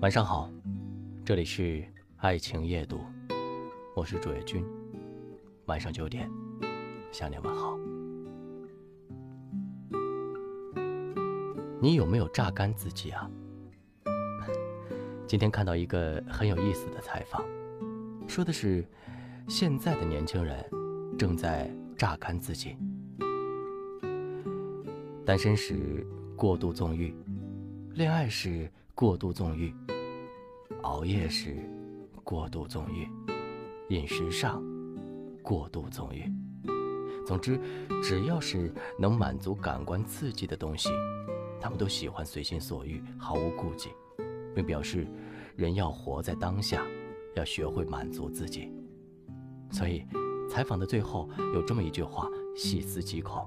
晚上好，这里是爱情夜读，我是主页君。晚上九点，向你问好。你有没有榨干自己啊？今天看到一个很有意思的采访，说的是现在的年轻人正在榨干自己。单身时过度纵欲，恋爱时。过度纵欲，熬夜时过度纵欲，饮食上过度纵欲。总之，只要是能满足感官刺激的东西，他们都喜欢随心所欲，毫无顾忌，并表示人要活在当下，要学会满足自己。所以，采访的最后有这么一句话，细思极恐：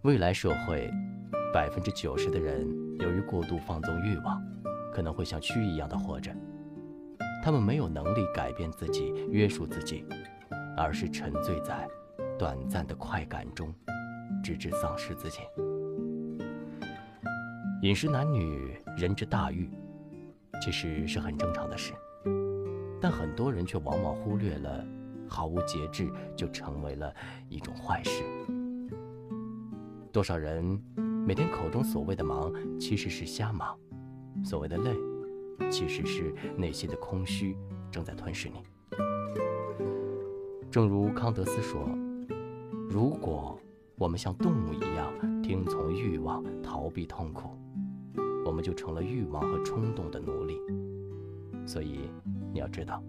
未来社会。百分之九十的人由于过度放纵欲望，可能会像蛆一样的活着。他们没有能力改变自己、约束自己，而是沉醉在短暂的快感中，直至丧失自己。饮食男女，人之大欲，其实是很正常的事，但很多人却往往忽略了，毫无节制就成为了一种坏事。多少人？每天口中所谓的忙，其实是瞎忙；所谓的累，其实是内心的空虚正在吞噬你。正如康德斯说：“如果我们像动物一样听从欲望、逃避痛苦，我们就成了欲望和冲动的奴隶。”所以你要知道，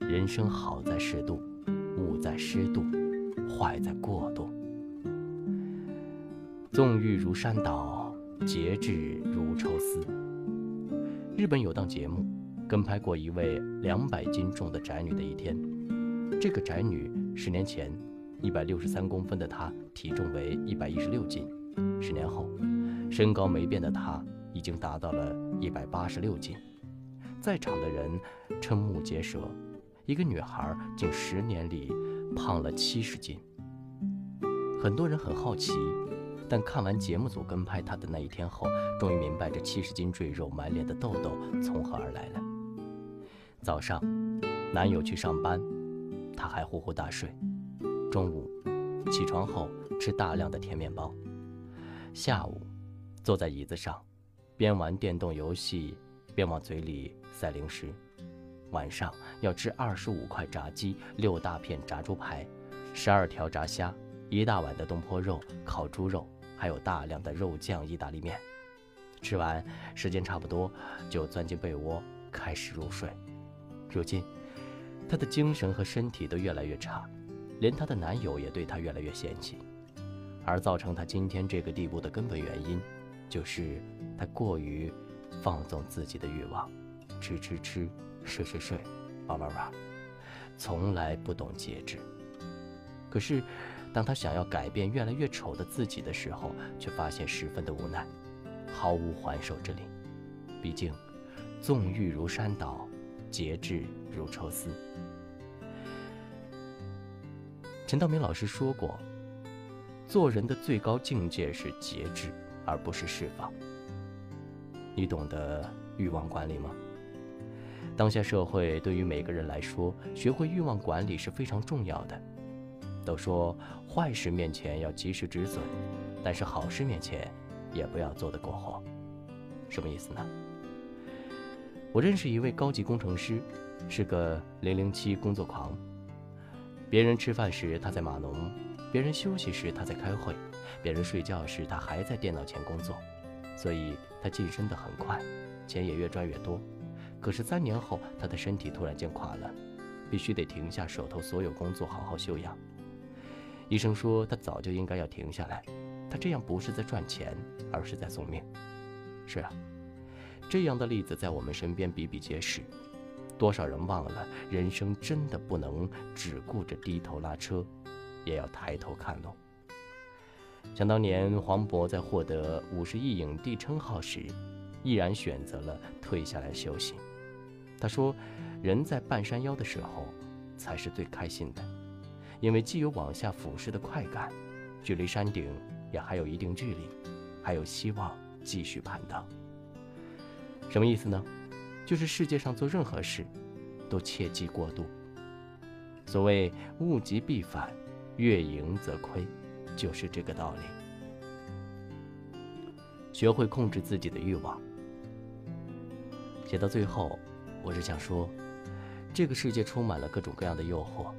人生好在适度，恶在失度，坏在过度。纵欲如山倒，节制如抽丝。日本有档节目，跟拍过一位两百斤重的宅女的一天。这个宅女十年前，一百六十三公分的她，体重为一百一十六斤；十年后，身高没变的她，已经达到了一百八十六斤。在场的人瞠目结舌，一个女孩竟十年里胖了七十斤。很多人很好奇。但看完节目组跟拍他的那一天后，终于明白这七十斤赘肉、满脸的痘痘从何而来了。早上，男友去上班，她还呼呼大睡；中午，起床后吃大量的甜面包；下午，坐在椅子上，边玩电动游戏边往嘴里塞零食；晚上要吃二十五块炸鸡、六大片炸猪排、十二条炸虾、一大碗的东坡肉、烤猪肉。还有大量的肉酱意大利面，吃完时间差不多，就钻进被窝开始入睡。如今，她的精神和身体都越来越差，连她的男友也对她越来越嫌弃。而造成她今天这个地步的根本原因，就是她过于放纵自己的欲望，吃吃吃，睡睡睡，玩玩玩，从来不懂节制。可是。当他想要改变越来越丑的自己的时候，却发现十分的无奈，毫无还手之力。毕竟，纵欲如山倒，节制如抽丝。陈道明老师说过，做人的最高境界是节制，而不是释放。你懂得欲望管理吗？当下社会对于每个人来说，学会欲望管理是非常重要的。都说坏事面前要及时止损，但是好事面前也不要做得过火。什么意思呢？我认识一位高级工程师，是个零零七工作狂。别人吃饭时他在码农，别人休息时他在开会，别人睡觉时他还在电脑前工作，所以他晋升得很快，钱也越赚越多。可是三年后，他的身体突然间垮了，必须得停下手头所有工作，好好休养。医生说他早就应该要停下来，他这样不是在赚钱，而是在送命。是啊，这样的例子在我们身边比比皆是。多少人忘了，人生真的不能只顾着低头拉车，也要抬头看路。想当年黄渤在获得五十亿影帝称号时，毅然选择了退下来休息。他说：“人在半山腰的时候，才是最开心的。”因为既有往下俯视的快感，距离山顶也还有一定距离，还有希望继续攀登。什么意思呢？就是世界上做任何事，都切忌过度。所谓物极必反，月盈则亏，就是这个道理。学会控制自己的欲望。写到最后，我是想说，这个世界充满了各种各样的诱惑，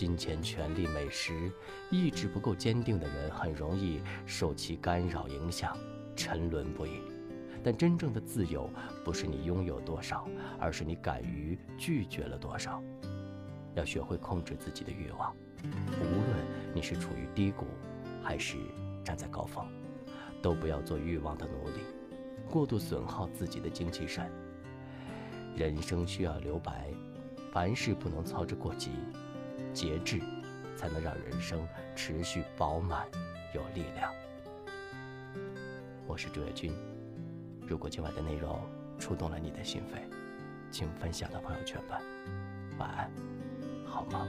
金钱、权力、美食，意志不够坚定的人很容易受其干扰影响，沉沦不已。但真正的自由，不是你拥有多少，而是你敢于拒绝了多少。要学会控制自己的欲望，无论你是处于低谷，还是站在高峰，都不要做欲望的奴隶，过度损耗自己的精气神。人生需要留白，凡事不能操之过急，节制，才能让人生持续饱满有力量。我是朱月军。如果今晚的内容触动了你的心扉，请分享到朋友圈吧。晚安，好梦。